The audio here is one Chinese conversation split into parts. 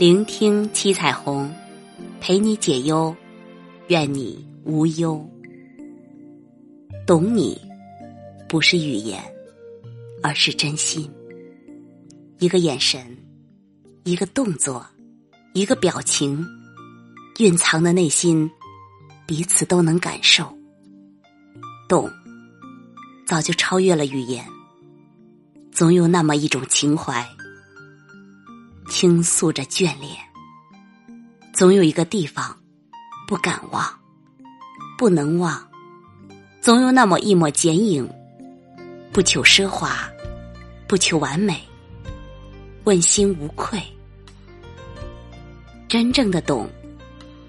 聆听七彩虹，陪你解忧，愿你无忧。懂你，不是语言，而是真心。一个眼神，一个动作，一个表情，蕴藏的内心，彼此都能感受。懂，早就超越了语言。总有那么一种情怀，倾诉着眷恋。总有一个地方，不敢忘，不能忘。总有那么一抹剪影，不求奢华，不求完美，问心无愧。真正的懂，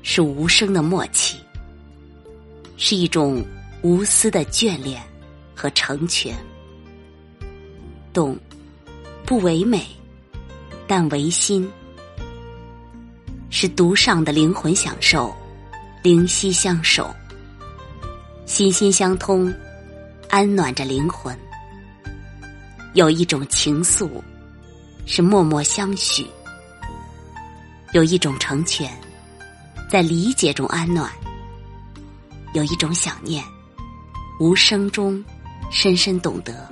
是无声的默契，是一种无私的眷恋和成全。懂，不唯美，但唯心，是独上的灵魂享受，灵犀相守，心心相通，安暖着灵魂。有一种情愫，是默默相许；有一种成全，在理解中安暖；有一种想念，无声中深深懂得。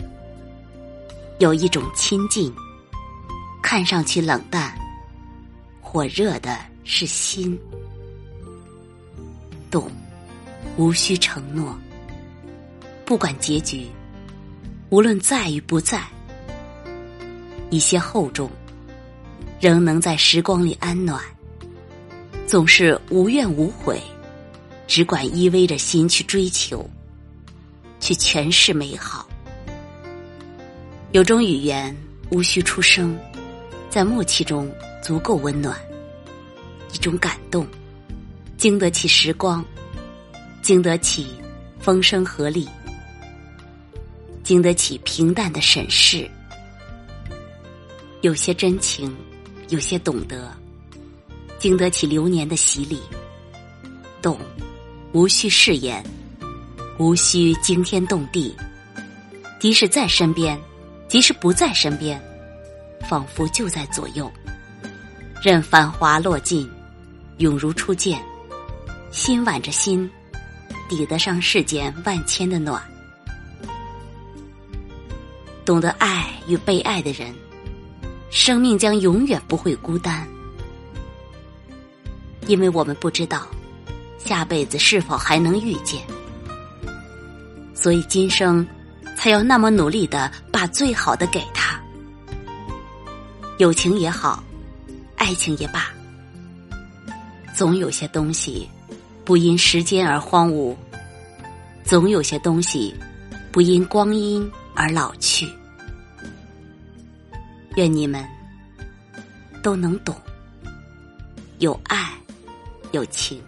有一种亲近，看上去冷淡，火热的是心。懂，无需承诺，不管结局，无论在与不在，一些厚重，仍能在时光里安暖。总是无怨无悔，只管依偎着心去追求，去诠释美好。有种语言无需出声，在默契中足够温暖；一种感动，经得起时光，经得起风声鹤唳，经得起平淡的审视。有些真情，有些懂得，经得起流年的洗礼。懂，无需誓言，无需惊天动地，即使在身边。即使不在身边，仿佛就在左右。任繁华落尽，永如初见。心挽着心，抵得上世间万千的暖。懂得爱与被爱的人，生命将永远不会孤单。因为我们不知道下辈子是否还能遇见，所以今生。才要那么努力的把最好的给他，友情也好，爱情也罢，总有些东西不因时间而荒芜，总有些东西不因光阴而老去。愿你们都能懂，有爱，有情。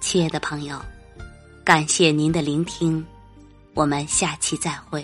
亲爱的朋友，感谢您的聆听。我们下期再会。